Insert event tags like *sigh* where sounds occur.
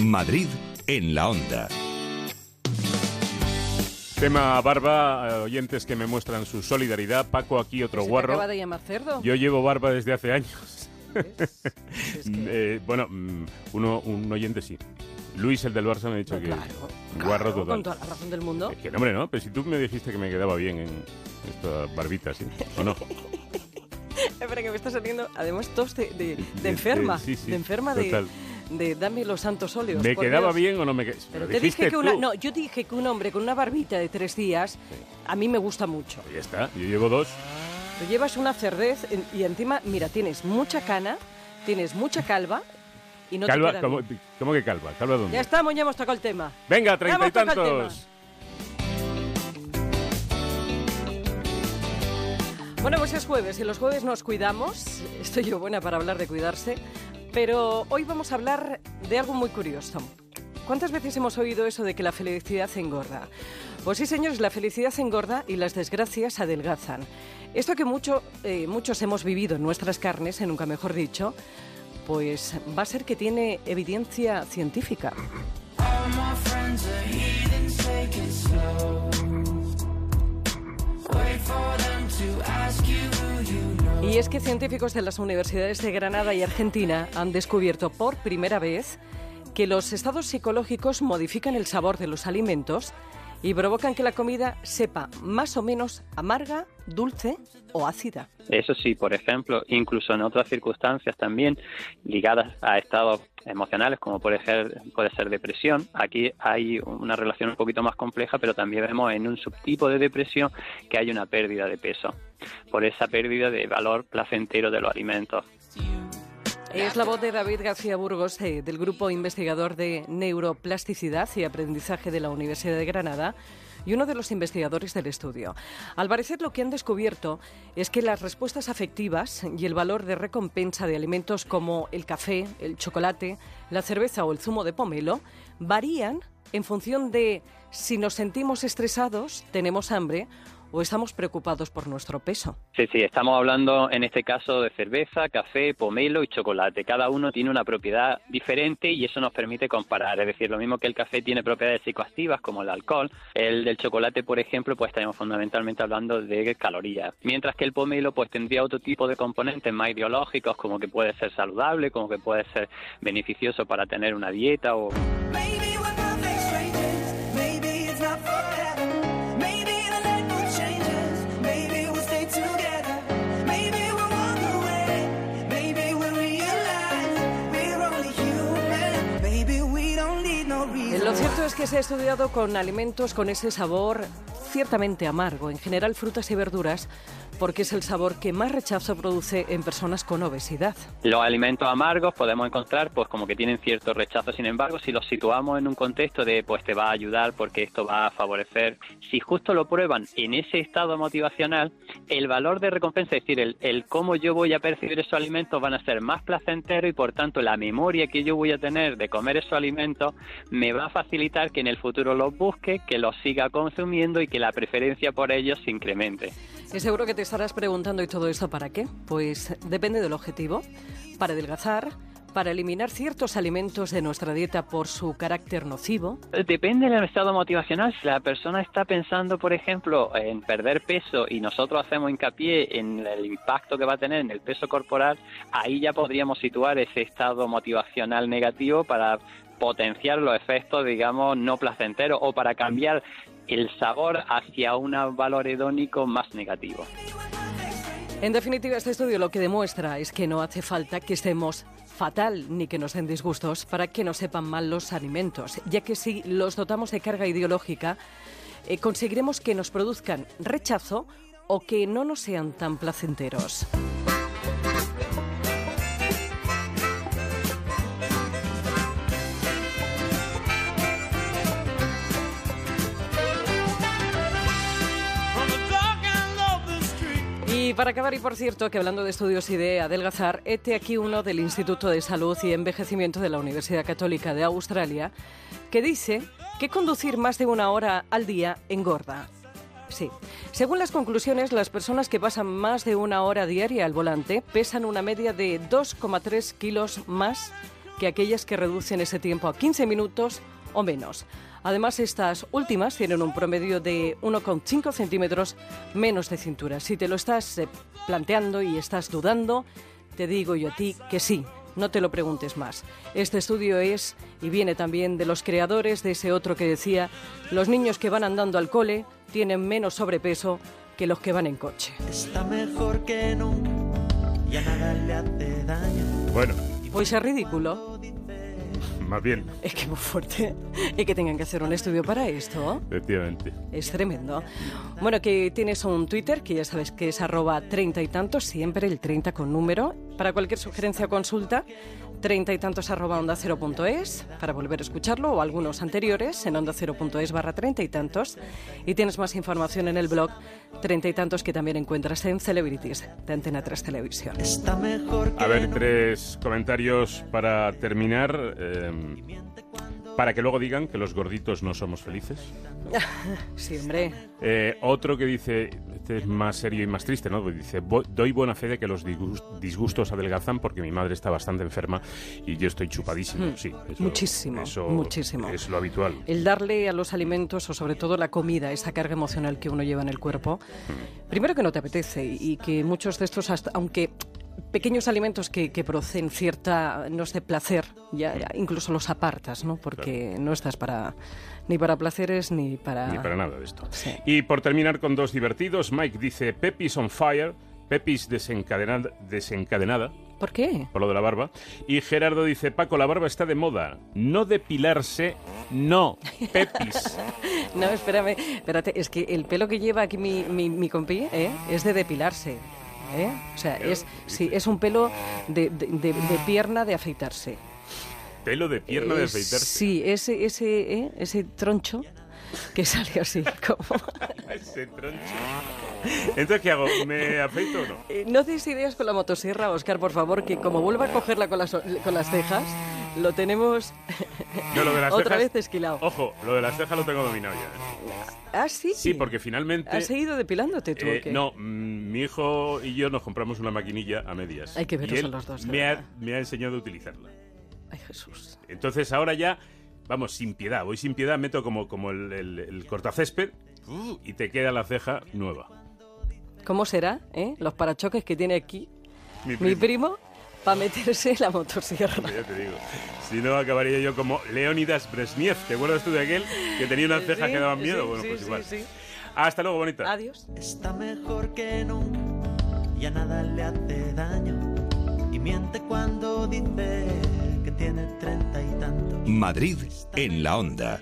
Madrid en la onda. Tema barba, eh, oyentes que me muestran su solidaridad. Paco, aquí otro ¿Se te guarro. acaba de llamar cerdo? Yo llevo barba desde hace años. ¿Ves? Es que- *laughs* Eh, bueno, mm, uno, un oyente sí. Luis, el del Barça, me ha dicho No, que claro, guarro claro, total. Con toda la razón del mundo. Es que no, hombre, no, pero si tú me dijiste que me quedaba bien en esta barbita, ¿sí? ¿O no? *laughs* Espera, que me está saliendo, además, tos de, de- de De- enferma. sí, sí, de enferma de, total. de dame los santos óleos. ¿Me quedaba Dios. bien o no me quedaba? Pero te dije que una, no, yo dije que un hombre con una barbita de tres días a mí me gusta mucho. Ya está, yo llevo dos. Tú llevas una cerdez y encima, mira, tienes mucha cana, tienes mucha calva y no calva, ¿cómo, cómo que calva? ¿Calva dónde? Ya estamos, ya hemos tocado el tema. Venga, treinta y tantos. Bueno, pues es jueves y los jueves nos cuidamos. Estoy yo buena para hablar de cuidarse, pero hoy vamos a hablar de algo muy curioso. ¿Cuántas veces hemos oído eso de que la felicidad engorda? Pues sí, señores, la felicidad engorda y las desgracias adelgazan. Esto que mucho, eh, muchos hemos vivido en nuestras carnes, en nunca mejor dicho, pues va a ser que tiene evidencia científica. Y es que científicos de las universidades de Granada y Argentina han descubierto por primera vez que los estados psicológicos modifican el sabor de los alimentos y provocan que la comida sepa más o menos amarga, dulce o ácida. Eso sí, por ejemplo, incluso en otras circunstancias también ligadas a estados emocionales, como por ejemplo puede ser depresión. Aquí hay una relación un poquito más compleja, pero también vemos en un subtipo de depresión que hay una pérdida de peso por esa pérdida de valor placentero de los alimentos. Es la voz de David García Burgos, eh, del Grupo Investigador de Neuroplasticidad y Aprendizaje de la Universidad de Granada y uno de los investigadores del estudio. Al parecer lo que han descubierto es que las respuestas afectivas y el valor de recompensa de alimentos como el café, el chocolate, la cerveza o el zumo de pomelo varían en función de si nos sentimos estresados, tenemos hambre o estamos preocupados por nuestro peso. Sí, sí, estamos hablando en este caso de cerveza, café, pomelo y chocolate. Cada uno tiene una propiedad diferente y eso nos permite comparar. Es decir, lo mismo que el café tiene propiedades psicoactivas como el alcohol, el del chocolate, por ejemplo, pues estaríamos fundamentalmente hablando de calorías. Mientras que el pomelo pues tendría otro tipo de componentes más ideológicos como que puede ser saludable, como que puede ser beneficioso para tener una dieta o Maybe Lo cierto es que se ha estudiado con alimentos con ese sabor ciertamente amargo, en general frutas y verduras, porque es el sabor que más rechazo produce en personas con obesidad. Los alimentos amargos podemos encontrar pues como que tienen cierto rechazo, sin embargo, si los situamos en un contexto de pues te va a ayudar porque esto va a favorecer, si justo lo prueban en ese estado motivacional, el valor de recompensa, es decir, el, el cómo yo voy a percibir esos alimentos van a ser más placenteros y por tanto la memoria que yo voy a tener de comer esos alimentos me va a facilitar que en el futuro los busque, que los siga consumiendo y que la preferencia por ellos se incremente. Y seguro que te estarás preguntando, ¿y todo esto para qué? Pues depende del objetivo. Para adelgazar, para eliminar ciertos alimentos de nuestra dieta por su carácter nocivo, Depende del estado motivacional. Si la persona está pensando, por ejemplo, en perder peso y nosotros hacemos hincapié en el impacto que va a tener en el peso corporal, ahí ya podríamos situar ese estado motivacional negativo para potenciar los efectos, digamos, no placenteros o para cambiar el sabor hacia un valor hedónico más negativo. En definitiva, este estudio lo que demuestra es que no hace falta que estemos fatal ni que nos den disgustos para que nos sepan mal los alimentos, ya que si los dotamos de carga ideológica, eh, conseguiremos que nos produzcan rechazo o que no nos sean tan placenteros. Para acabar, y por cierto, que hablando de estudios y de adelgazar, este aquí uno del Instituto de Salud y Envejecimiento de la Universidad Católica de Australia, que dice que conducir más de una hora al día engorda. Sí. Según las conclusiones, las personas que pasan más de una hora diaria al volante pesan una media de 2,3 kilos más que aquellas que reducen ese tiempo a 15 minutos o menos. Además, estas últimas tienen un promedio de 1,5 centímetros menos de cintura. Si te lo estás eh, planteando y estás dudando, te digo yo a ti que sí. No te lo preguntes más. Este estudio es y viene también de los creadores de ese otro que decía, los niños que van andando al cole tienen menos sobrepeso que los que van en coche. Está mejor que nunca, ya nada le hace daño. Bueno, Pues es ridículo. Más bien, Es que muy fuerte. Y que tengan que hacer un estudio para esto. efectivamente. Es tremendo. Bueno, que tienes un Twitter que ya sabes que es arroba treinta y tantos, siempre el 30 con número. Para cualquier sugerencia o consulta, treinta y tantos arroba onda cero punto es, para volver a escucharlo o algunos anteriores en onda cero punto es barra treinta y tantos. Y tienes más información en el blog treinta y tantos que también encuentras en Celebrities de Antena 3 Televisión. Está mejor que A ver, tres comentarios para terminar. eh, para que luego digan que los gorditos no somos felices. *laughs* Sí, hombre. Eh, otro que dice, este es más serio y más triste, ¿no? Dice, "Bo- doy buena fe de que los disgus- disgustos adelgazan porque mi madre está bastante enferma y yo estoy chupadísimo. Sí, eso-. Muchísimo, eso muchísimo. Es lo habitual. El darle a los alimentos o sobre todo la comida esa carga emocional que uno lleva en el cuerpo, primero que no te apetece y que muchos de estos, hasta- aunque pequeños alimentos que, que producen cierta, no sé, placer, ya, ya incluso los apartas, ¿no? Porque no estás para ni para placeres ni para... Ni para nada de esto. Sí. Y por terminar con dos divertidos, Mike dice, Pepis on fire, Pepis desencadenada, desencadenada ¿Por qué? por lo de la barba. Y Gerardo dice, Paco, la barba está de moda. No depilarse, no. Pepis. *laughs* No, espérame, espérate, es que el pelo que lleva aquí mi, mi, mi compi ¿eh? es de depilarse. ¿Eh? O sea, es, sí, es un pelo de, de- de- de pierna de afeitarse. Pelo de pierna de afeitarse. Sí, ese, ese, ¿eh? ese troncho que sale así *laughs* como... *laughs* Ese troncho. Entonces, ¿qué hago? ¿Me afeito o no? Eh, no des ideas con la motosierra, Oscar, por favor, que como vuelva a cogerla con las, con las cejas, lo tenemos No, lo de las *laughs* otra cejas- vez esquilado. Ojo, lo de las cejas lo tengo dominado ya. ¿eh? Ah, sí. Sí, porque finalmente... ¿Has seguido depilándote tú eh, o qué? no, mm, mi hijo y yo nos compramos una maquinilla a medias. Hay que a los dos, Me ha, me ha enseñado a utilizarla. Ay, Jesús. Entonces ahora ya, vamos, sin piedad. Voy sin piedad, meto como, como el, el- el cortacésped y te queda la ceja nueva. ¿Cómo será, eh? Los parachoques que tiene aquí Mi mi primo. Para meterse en la motosierra. Ya te digo. Si no, acabaría yo como Leonidas Brezhnev. ¿Te acuerdas tú de aquel que tenía unas cejas Sí, que daban miedo? sí, bueno, sí, pues igual. sí. Hasta luego, bonita. Adiós. Está mejor que nunca, ya nada le hace daño. Y miente cuando dice que tiene treinta y tantos. Madrid en la onda.